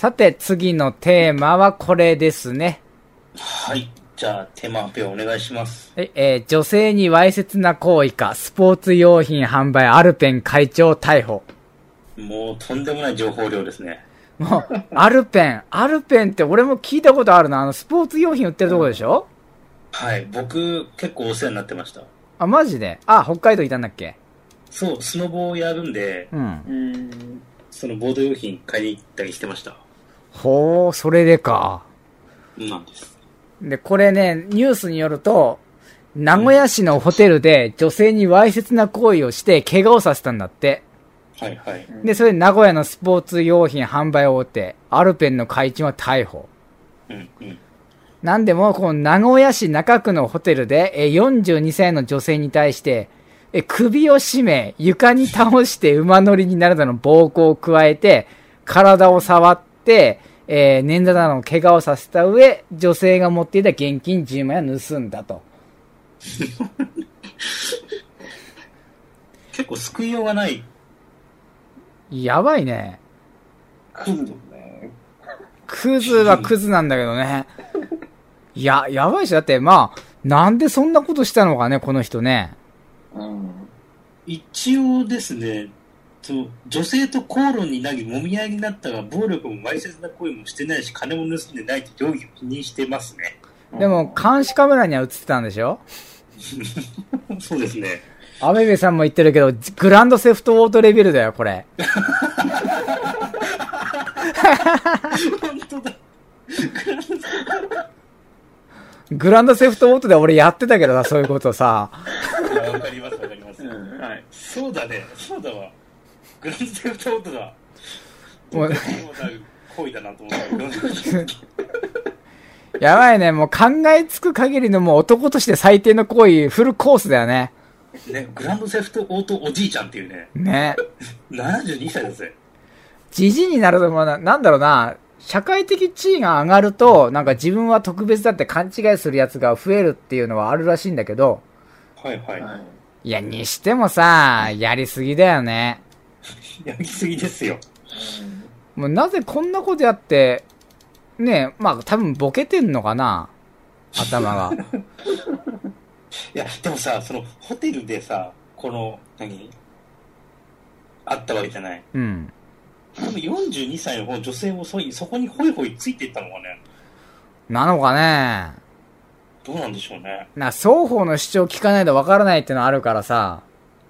さて、次のテーマはこれですね。はい。じゃあ、テーマ発表お願いします。え、えー女性にわいせつな行為か、スポーツ用品販売アルペン会長逮捕。もう、とんでもない情報量ですね。もう、アルペン、アルペンって俺も聞いたことあるな。あの、スポーツ用品売ってるとこでしょ？はい。僕、結構お世話になってました。あ、マジで？あ、北海道いたんだっけ？そう、スノボをやるんで、うん。うん。そのボード用品買いに行ったりしてました。ほー、それでか。なんです。で、これね、ニュースによると、名古屋市のホテルで女性にわいせつな行為をして怪我をさせたんだって。はいはい。で、それで名古屋のスポーツ用品販売大手、アルペンの会長は逮捕。うんうん。なんでも、この名古屋市中区のホテルで、えー42歳の女性に対して、えー首を絞め、床に倒して馬乗りになるなどの暴行を加えて、体を触って、えー捻挫などの怪我をさせた上、女性が持っていた現金10万円を盗んだと。結構救いようがない。やばいね。クズですね。クズはクズなんだけどね。いや、やばいし、だってまあ、なんでそんなことしたのかね、この人ね。うん。一応ですね、その女性と口論になり、もみ合いになったが、暴力もわいせつな行為もしてないし、金も盗んでないって容疑を否認してますね。でも、監視カメラには映ってたんでしょ？そうですね。アベベさんも言ってるけど、グランドセフトオートレベルだよ、これ。本当だ。グランドセフトオートで俺やってたけどさ、そういうことさ。わかりますわかります。うん。はい。そうだね、そうだわ。グランドセフトオートだ。もう行為だなと思ったけど。やばいね、もう考えつく限りのもう男として最低の行為、フルコースだよね。ね、グランドセフトオートおじいちゃんっていうね、ね。72歳だぜ。じじいになるともうな、なんだろうな、社会的地位が上がると、なんか自分は特別だって勘違いするやつが増えるっていうのはあるらしいんだけど、はいはい。はい。いや、にしてもさ、やりすぎだよね。やりすぎですよ。もうなぜこんなことやって、ねまあ多分ボケてんのかな頭が。いや、でもさ、その、ホテルでさ、この、何？あったわけじゃない。うん。多分42歳の方の女性もそそこにホイホイついていったのかね。なのかねどうなんでしょうね。な、双方の主張聞かないとわからないってのあるからさ。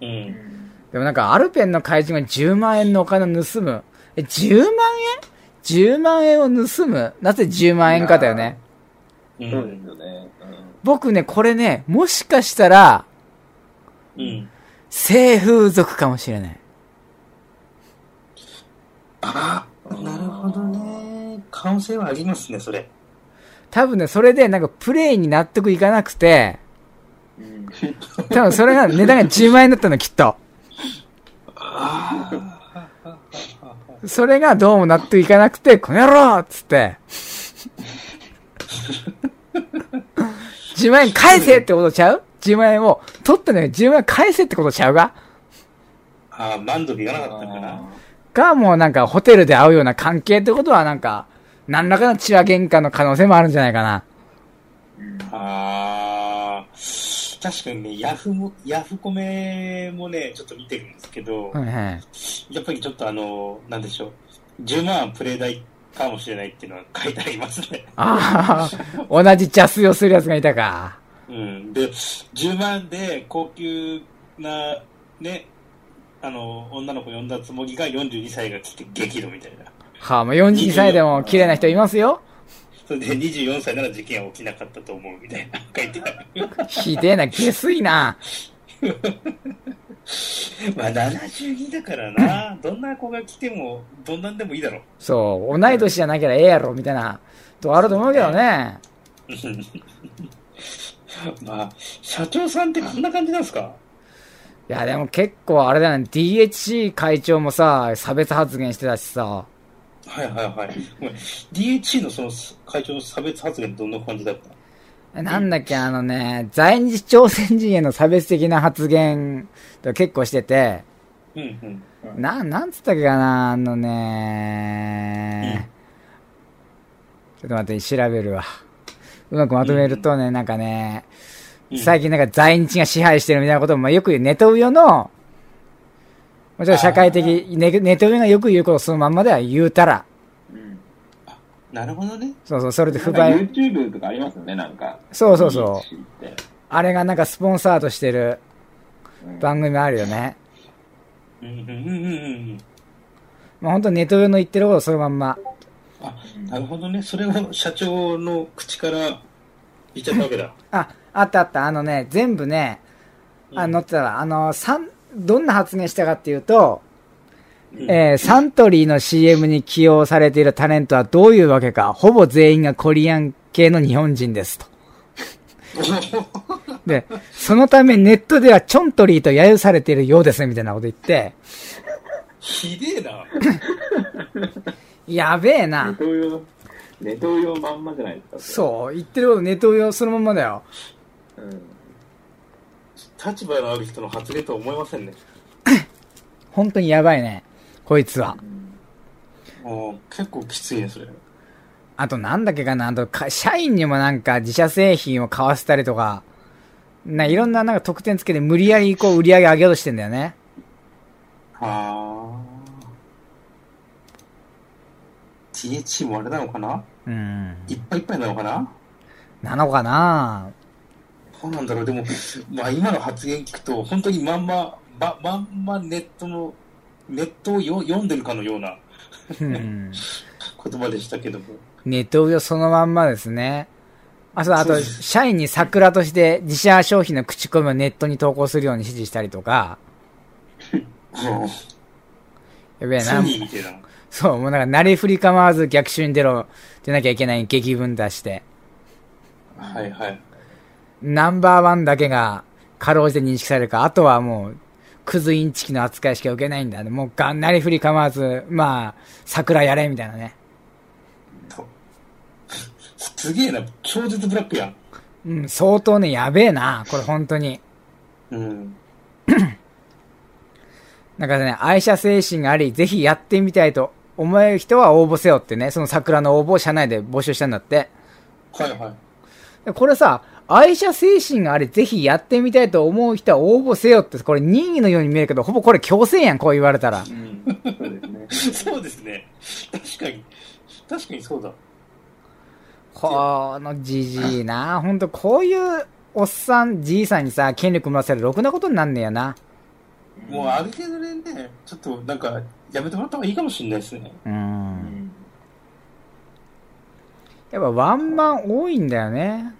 うん。でもなんかアルペンの怪人が10万円のお金を盗む。え、10万円 ?10 万円を盗む？なぜ10万円かだよね。う。そうですよね。僕ね、これね、もしかしたら、うん。性風俗かもしれない。ああ、なるほどね。可能性はありますね、それ。多分ね、それでなんかプレイに納得いかなくて、うん。多分それが値段が10万円だったの、きっと。それがどうも納得いかなくて、この野郎っつって、10万円返せってことちゃう ?10 万円を取ったのに10万円返せってことちゃうが？ああ、満足いかなかったのかな？か、もうなんかホテルで会うような関係ってことはなんか、何らかの血は喧嘩の可能性もあるんじゃないかな。ああ、確かにね、ヤフも、ヤフコメもね、ちょっと見てるんですけど、はいはい。やっぱりちょっとあの、なんでしょう、10万プレイ代かもしれないっていうのは 書いてありますね。ああ、同じ邪推をする奴がいたか。うん。で、10万で高級な、ね、あの、女の子呼んだつもりが42歳が来て激怒みたいな。はあ、もう42歳でも綺麗な人いますよ。それで24歳なら事件は起きなかったと思うみたいな書いてある。ひでえな、下水な。まあ72だからな、どんな子が来ても、どんなんでもいいだろう。そう、同い年じゃなきゃええやろ、みたいな、とあると思うけどね。まあ、社長さんってこんな感じなんですか？いや、でも結構あれだよね、DHC 会長もさ、差別発言してたしさ、はいはいはい。ごめん。DHC のその会長の差別発言どんな感じだった？なんだっけ、あのね、在日朝鮮人への差別的な発言と結構してて、うんうん。な、なんつったっけかな、あのね、ちょっと待って、調べるわ。うまくまとめるとね、なんかね、うん。最近なんか在日が支配してるみたいなことも、まあ、よくネトウヨの、もちろん社会的、ネネトウヨがよく言うことをそのまんまでは言うたら、うん。なるほどね。そうそう、それで不なんか買、YouTube とかありますよね、なんか。そうそうそうあれがなんかスポンサーとしてるうん番組あるよね。うんうんうんうんうん。まあ本当ネトウヨの言ってることをそのまんま。あ、なるほどね。それを社長の口から言っちゃったわけだ。あ、あったあった。あのね、全部ね、あうん載ってたら、あの、さん、どんな発言したかっていうと、うんえーサントリーの CM に起用されているタレントはどういうわけか、ほぼ全員がコリアン系の日本人ですと。で、そのためネットではチョントリーと揶揄されているようですね、みたいなこと言って、ひでえな。やべえネな。トウヨ、ネトウヨまんまじゃないですか。そう、言ってることネット用そのまんまだよ。う。うん。立場のある人の発言とは思えませんね。本当にやばいね。こいつは。もう結構きついね、それ。あとなんだっけかな、あとか、社員にもなんか自社製品を買わせたりとか、ないろんななんか特典つけて無理やりこう売り上げ上げようとしてんだよね。はあ。THC もあれなのかな？うん。いっぱいいっぱいなのかな？なのかな？どうなんだろう。でも、まあ今の発言聞くと、本当にまんま、ま、まんまネットの、ネットをよ読んでるかのようなうん。言葉でしたけども。ネット上そのまんまですね。あ、そう、あと、社員に桜として自社商品の口コミをネットに投稿するように指示したりとか、やべえな。そう、もうなんか、なりふり構わず逆襲に出ろ、出なきゃいけない激文出して、はいはい。ナンバーワンだけが、かろうじて認識されるか、あとはもう、クズインチキの扱いしか受けないんだね。もうが、なりふり構わず、まあ、桜やれ、みたいなね。とすげえな。超絶ブラックやん。うん、相当ね、やべえな、これ本当に。うん。なんかね、愛車精神があり、ぜひやってみたいと思える人は応募せよってね、その桜の応募を社内で募集したんだって。はいはい。でこれさ、愛車精神があり、ぜひやってみたいと思う人は応募せよって、これ任意のように見えるけど、ほぼこれ強制やん、こう言われたら。うん。そうですね。確かに。確かにそうだ。このじじいな、ほんとこういうおっさん、じいさんにさ、権力もらせるろくなことになんねやな。もうある程度でね、ちょっとなんか、やめてもらった方がいいかもしれないですね。う。うんん。やっぱワンマン多いんだよね。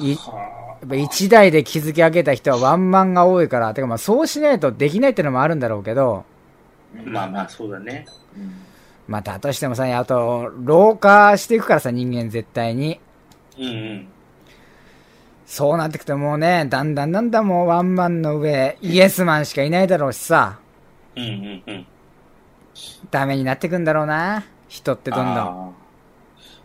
いはやっぱ一台で築き上げた人はワンマンが多いから、てかまあそうしないとできないってのもあるんだろうけど、あ、まあまあ、そうだね。うん。まあだとしてもさ、あと、老化していくからさ、人間絶対に。うんうん。そうなってくともうね、だんだんだんだんもうワンマンの上、イエスマンしかいないだろうしさ、うんうんうん。ダメになってくんだろうな。人ってどんどん。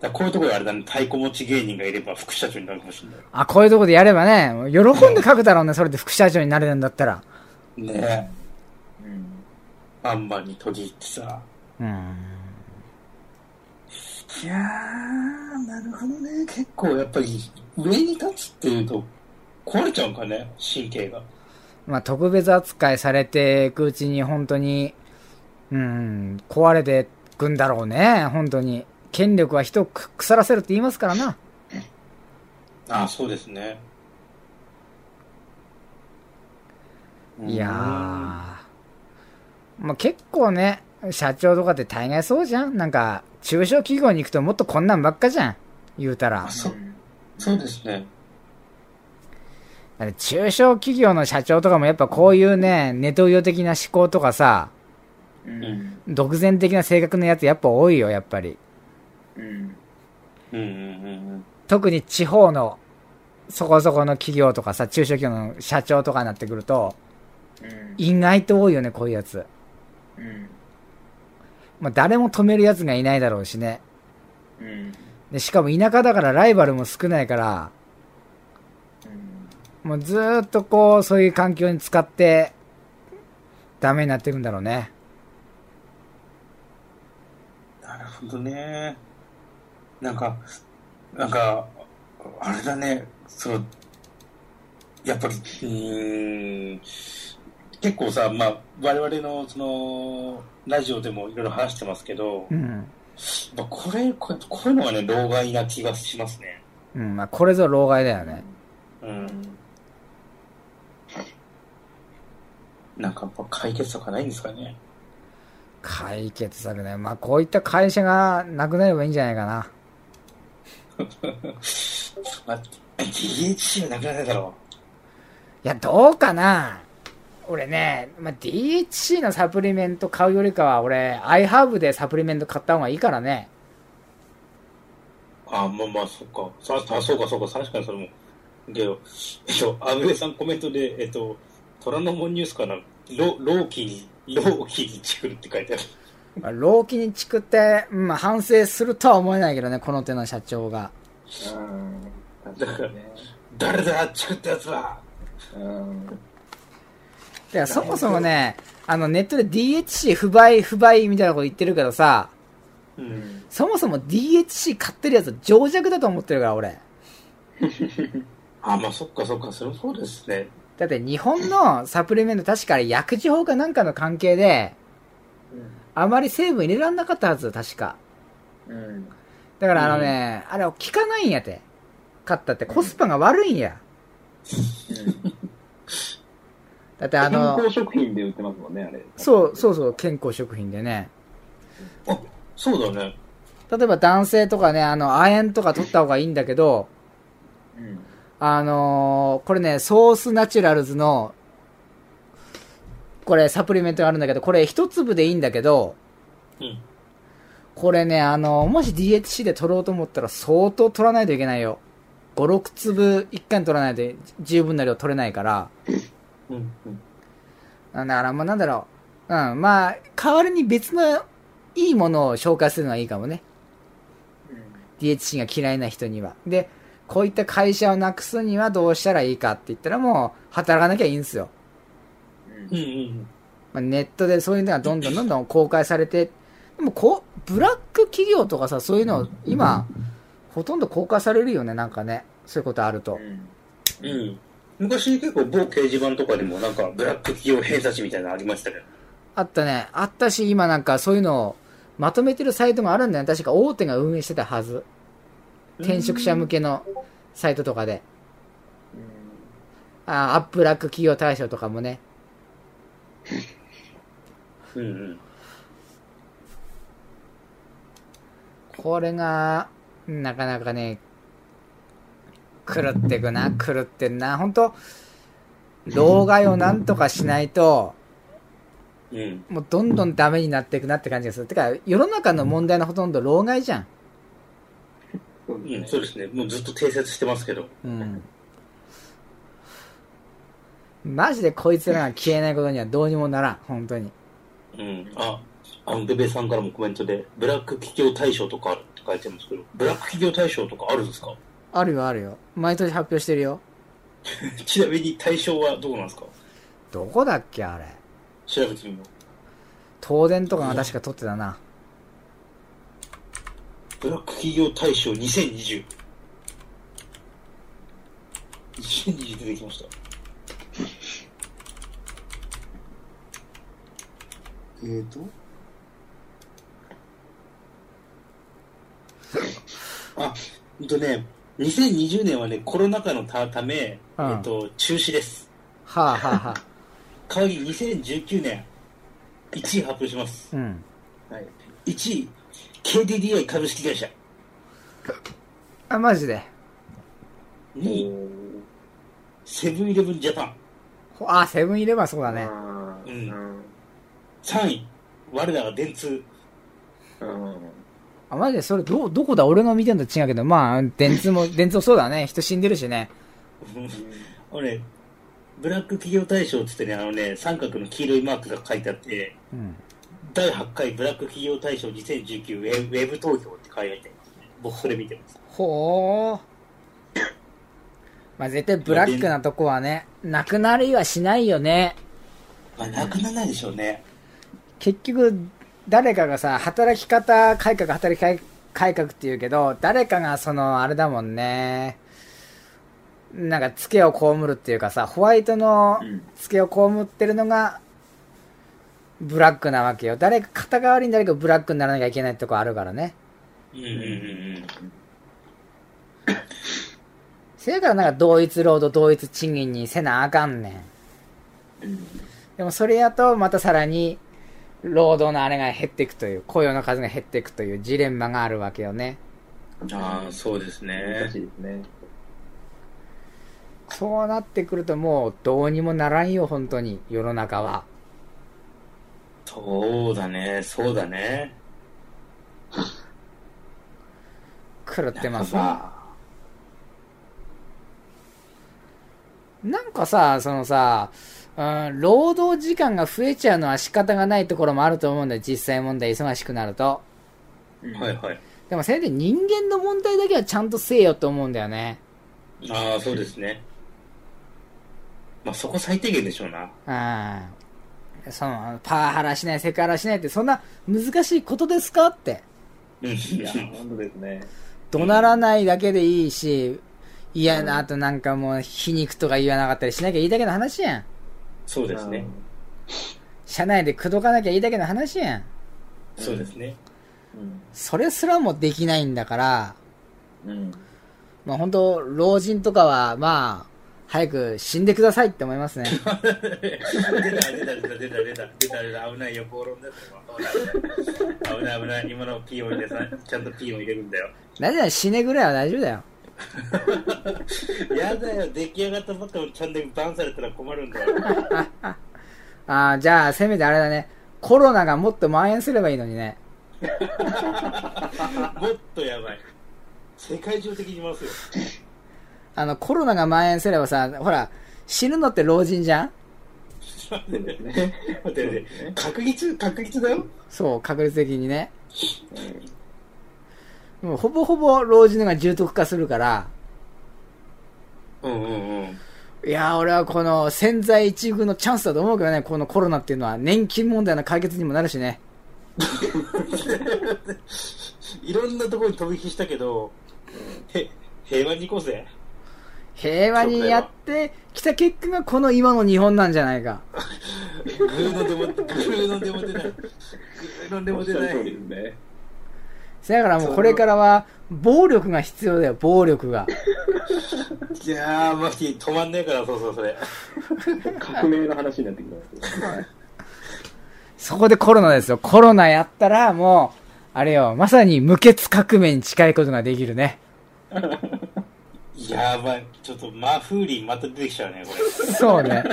だこういうところであれだね、太鼓持ち芸人がいれば副社長になるかもしれない。こういうとこでやればね、喜んで書くだろうね、それで副社長になれるんだったら。ねえ。うん。バンバンに閉じ入ってさ。うん。いやー、なるほどね。結構やっぱり上に立つっていうと壊れちゃうんかね、神経が。まあ特別扱いされていくうちに本当に、うん、壊れてくんだろうね、本当に。権力は人をく腐らせるって言いますからな。ああ、そうですね。いやー。まあ結構ね、社長とかって大概そうじゃんなんか、中小企業に行くともっとこんなんばっかじゃん。言うたらあ。そそうですね。中小企業の社長とかもやっぱこういうね、ネトウヨ的な思考とかさ、う。うんん。独善的な性格のやつやっぱ多いよ、やっぱり。うん。うんうんうん特に地方のそこそこの企業とかさ、中小企業の社長とかになってくると、うん。意外と多いよね、こういうやつ。うん。まあ誰も止めるやつがいないだろうしね。うん。で、しかも田舎だからライバルも少ないから、もうずーっとこう、そういう環境に使って、ダメになっていくんだろうね。なるほどね。なんか、なんか、あれだね、その、やっぱり、うーん、結構さ、まあ、我々の、その、ラジオでもいろいろ話してますけど、うん。まあこれ、これこういうのがね、老害な気がしますね。うん、まあ、これぞ老害だよね。うん。なんかやっぱ解決とかないんですかね。解決策ね。まあ、こういった会社がなくなればいいんじゃないかな。まあ、DHC はなくならないだろいや、どうかな俺ね、まあ、DHC のサプリメント買うよりかは、俺、iHerb でサプリメント買った方がいいからね。う。あ、まあまあ、そっか。さあ、そうかそうか、確かにそれも。けど、えっと、アブエさんコメントで、えっと、虎ノ門ニュースかな、ロ老期に、老期にチクるって書いてある。まあ、老期にチクって、うんまあ、反省するとは思えないけどね、この手の社長が。うん。だからね。誰だ、チクったやつは。うん。だからそもそもね、あの、ネットで DHC 不買、不買みたいなこと言ってるけどさ、うん。そもそも DHC 買ってるやつ情弱だと思ってるから、俺。あ、まあ、そっかそっか、それもそうですね。だって日本のサプリメント確かあれ薬事法かなんかの関係で、あまり成分入れらんなかったはず、確か。うん。だからあのね、あれ効かないんやて。買ったってコスパが悪いんや。だってあ健の、康食品で売ってますもんね、あれ。そう、そうそう、健康食品でね。あ、そうだね。例えば男性とかね、あの、亜鉛とか取った方がいいんだけど、うん。あのーこれね、ソースナチュラルズの、これサプリメントがあるんだけど、これ一粒でいいんだけど、うん。これね、あの、もし DHC で取ろうと思ったら相当取らないといけないよ。5、6粒一回に取らないと十分な量取れないから。うん。うん。だから、まあ、なんだろう。うん、まあ、代わりに別のいいものを紹介するのがいいかもね。DHC が嫌いな人には。で、こういった会社をなくすにはどうしたらいいかって言ったらもう、働かなきゃいいんですよ。うん。うん。まあ、ネットでそういうのがどんどんどんどん公開されて、でもこう、ブラック企業とかさ、そういうの、今、ほとんど公開されるよね、なんかね。そういうことあると。うん。うん。昔結構某掲示板とかでもなんかブラック企業偏差値みたいなのありましたけど。あったね。あったし、今なんかそういうのをまとめてるサイトもあるんだよね。確か大手が運営してたはず。転職者向けのサイトとかで。あアップラック企業大賞とかもね。うんうん。これが、なかなかね、狂ってくな、狂ってんな。本当老害をなんとかしないと、うん。もうどんどんダメになっていくなって感じがする。てか、世の中の問題のほとんど老害じゃん。うん、そうですね。もうずっと定説してますけど。うん。マジでこいつらが消えないことにはどうにもならん。本当に。うん。あ、あの、ベベさんからもコメントで、ブラック企業大賞とかあるって書いてますけど、ブラック企業大賞とかあるんですか？あるよ、あるよ。毎年発表してるよ。ちなみに大賞はどこなんですか？どこだっけ、あれ。調べてみよ東電とかが確か取ってたな。う。ブラック企業大賞2020。2020出てきました。えーと？あ、ほんとね、2020年はね、コロナ禍のたため、うんえっと、中止です。はあはあはあ。代わりに2019年、1位発表します。うん。はい、1位、KDDI 株式会社。あ、マジで？2位、セブンイレブンジャパン。ほあ、セブンイレブンはそうだね。ううんん。3位、我らが電通。うん。あ、マジでそれど、どこだ？俺の見てんのと違うけど、まあ、電通も、電通そうだね。人死んでるしね。あのね、ブラック企業大賞って言ってね、あのね、三角の黄色いマークが書いてあって、うん。第8回ブラック企業大賞2019ウェブウェブ投票って書いてありますね。僕それ見てます。ほー。まあ、絶対ブラックなとこはね、なくなりはしないよね。まあ、なくならないでしょうね。結局、誰かがさ、働き方改革、働き改革って言うけど、誰かがその、あれだもんね。なんか、ツケを被るっていうかさ、ホワイトのうん。ツケを被ってるのが、ブラックなわけよ。誰か、肩代わりに誰かブラックにならなきゃいけないとこあるからね。うんうんうんせやからなんか同一労働同一賃金にせなあかんねん。でもそれやとまたさらに労働のあれが減っていくという、雇用の数が減っていくというジレンマがあるわけよね。うん。ああ、そうですね難し。いですね。そうなってくるともうどうにもならんよ、本当に、世の中は。そうだね、そうだね。狂ってますね。まなんかさ、そのさ、うん、労働時間が増えちゃうのは仕方がないところもあると思うんだよ、実際問題忙しくなると。はいはい。でもせめて人間の問題だけはちゃんとせえよと思うんだよね。ああ、そうですね。まあそこ最低限でしょうな。うん。その、パワハラしない、セクハラしないって、そんな難しいことですかって。うん。いや、本当ですね。怒鳴らないだけでいいし、嫌な、あとなんかもう皮肉とか言わなかったりしなきゃいいだけの話やん。そうですね。社内で口説かなきゃいいだけの話やん。そうですね。それすらもできないんだから、うん。まあ本当老人とかは、まあ、早く死んでくださいって思いますね。出た出た出た出た出た出た危ないよ、暴論だっ危ない危ない、今のピーを入れさ、ちゃんとピーを入れるんだよ。なぜなだよ、死ねぐらいは大丈夫だよ。やだよ出来上がったばっかりチャンネルバンされたら困るんだよ ああ、じゃあ、せめてあれだね。コロナがもっと蔓延すればいいのにね。もっとやばい世界中的にいますよあの、コロナが蔓延すればさ、ほら、死ぬのって老人じゃん？待って待って確率確率だよそう、確率的にね。もうほぼほぼ老人のが重篤化するから、うんうんうんいやー、俺はこの潜在一遇のチャンスだと思うけどね、このコロナっていうのは年金問題の解決にもなるしね。いろんなところに飛び火したけど、へ平和に行こうぜ平和にやってきた結果がこの今の日本なんじゃないか。グーのでもグーのでも出ないグーのでも出ない ですね。だからもうこれからは暴力が必要だよ、暴力が。いやーマジ止まんねえからそうそうそれ革命の話になってきますよ。そこでコロナですよ。コロナやったらもう、あれよ、まさに無血革命に近いことができるね。やばいちょっとマフーリンまた出てきちゃうねこれそうね。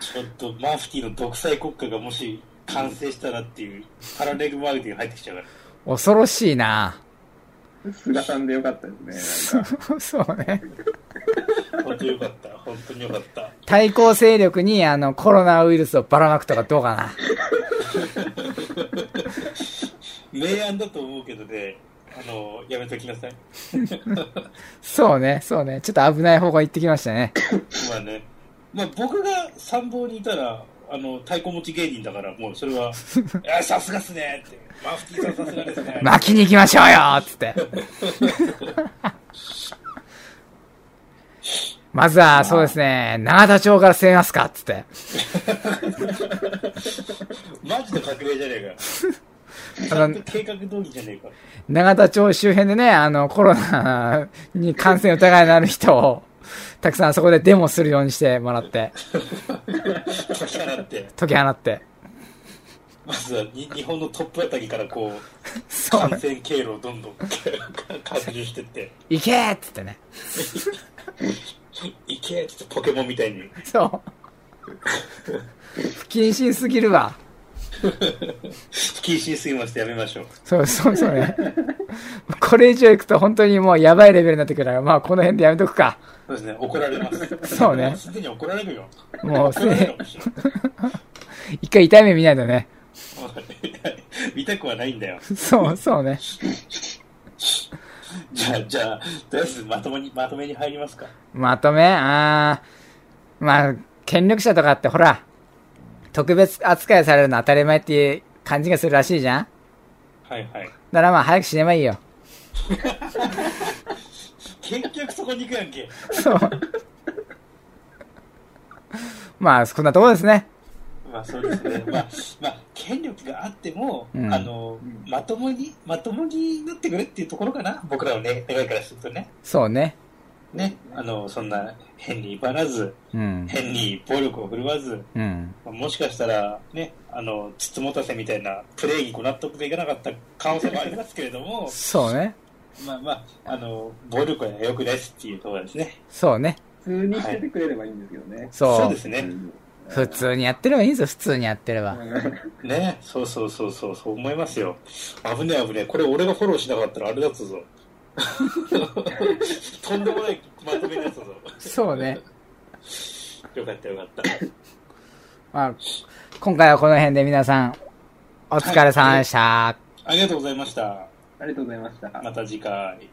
ちょっとマフティーの独裁国家がもし完成したらっていうパラレルワールドに入ってきちゃうから恐ろしいな菅さんでよかったですね。そうね。本当よかった本当によかった対抗勢力にあのコロナウイルスをばらまくとかどうかな。明暗だと思うけどねあのやめときなさいそうね、そうね。ちょっと危ない方向行ってきましたね。まあねまあ僕が参謀にいたらあの太鼓持ち芸人だからもうそれは「い やさすがっすね」って「マフティーさんさすがですね」巻きに行きましょうよつって。まずは、そうですね、永田町から攻めますかつって。マジで革命じゃねえか。ちあの計画通りじゃねえか。永田町周辺でね、あの、コロナに感染疑いのある人を、たくさんそこでデモするようにしてもらって、解き放って解き放って。まずはに日本のトップあたりからこう感染経路をどんどん 拡充してって行けーっつってね。「いけ!」ってポケモンみたいにそう。不謹慎すぎるわ。不謹慎すぎましてやめましょう。そうそうそうね。これ以上行くと本当にもうやばいレベルになってくるから、まあこの辺でやめとくか。そうですね。怒られます。そうね。もすでに怒られるよ。もうすでかもしれない。一回痛い目見ないとね。見たくはないんだよ。そう、そうね。じゃあじゃあとりあえずまとめにまとめに入りますか。まとめ？あー、まあ、権力者とかってほら、特別扱いされるの当たり前っていう感じがするらしいじゃんはいはい。だからまあ早く死ねばいいよ。結局そこに行くやんけ。そう。まあ、そんなとこですね。まあそうですね。まあ、まあ、権力があっても、うんあの、まともに、まともになってくれっていうところかな。僕らのね、願いからするとね。そうね。ね。あの、そんな変に威張らず、うん。変に暴力を振るわず、うん。まあもしかしたら、ね、あの、つつもたせみたいなプレーにご納得できなかった可能性もありますけれども、そうね。まあまあ、あの、暴力は良くないですっていうところですね。そうね。普通にしててくれればいいんですけどね。そう。そうですね。うん普通にやってればいいんですよ、普通にやってれば。ね、そうそうそうそう、そう思いますよ。危ねえ危ねえ。これ俺がフォローしなかったらあれだったぞ。とんでもないまとめになったぞ。そうね。よかったよかった。まあ、今回はこの辺で皆さん、お疲れ様でした。ありがとうございました。ありがとうございました。また次回。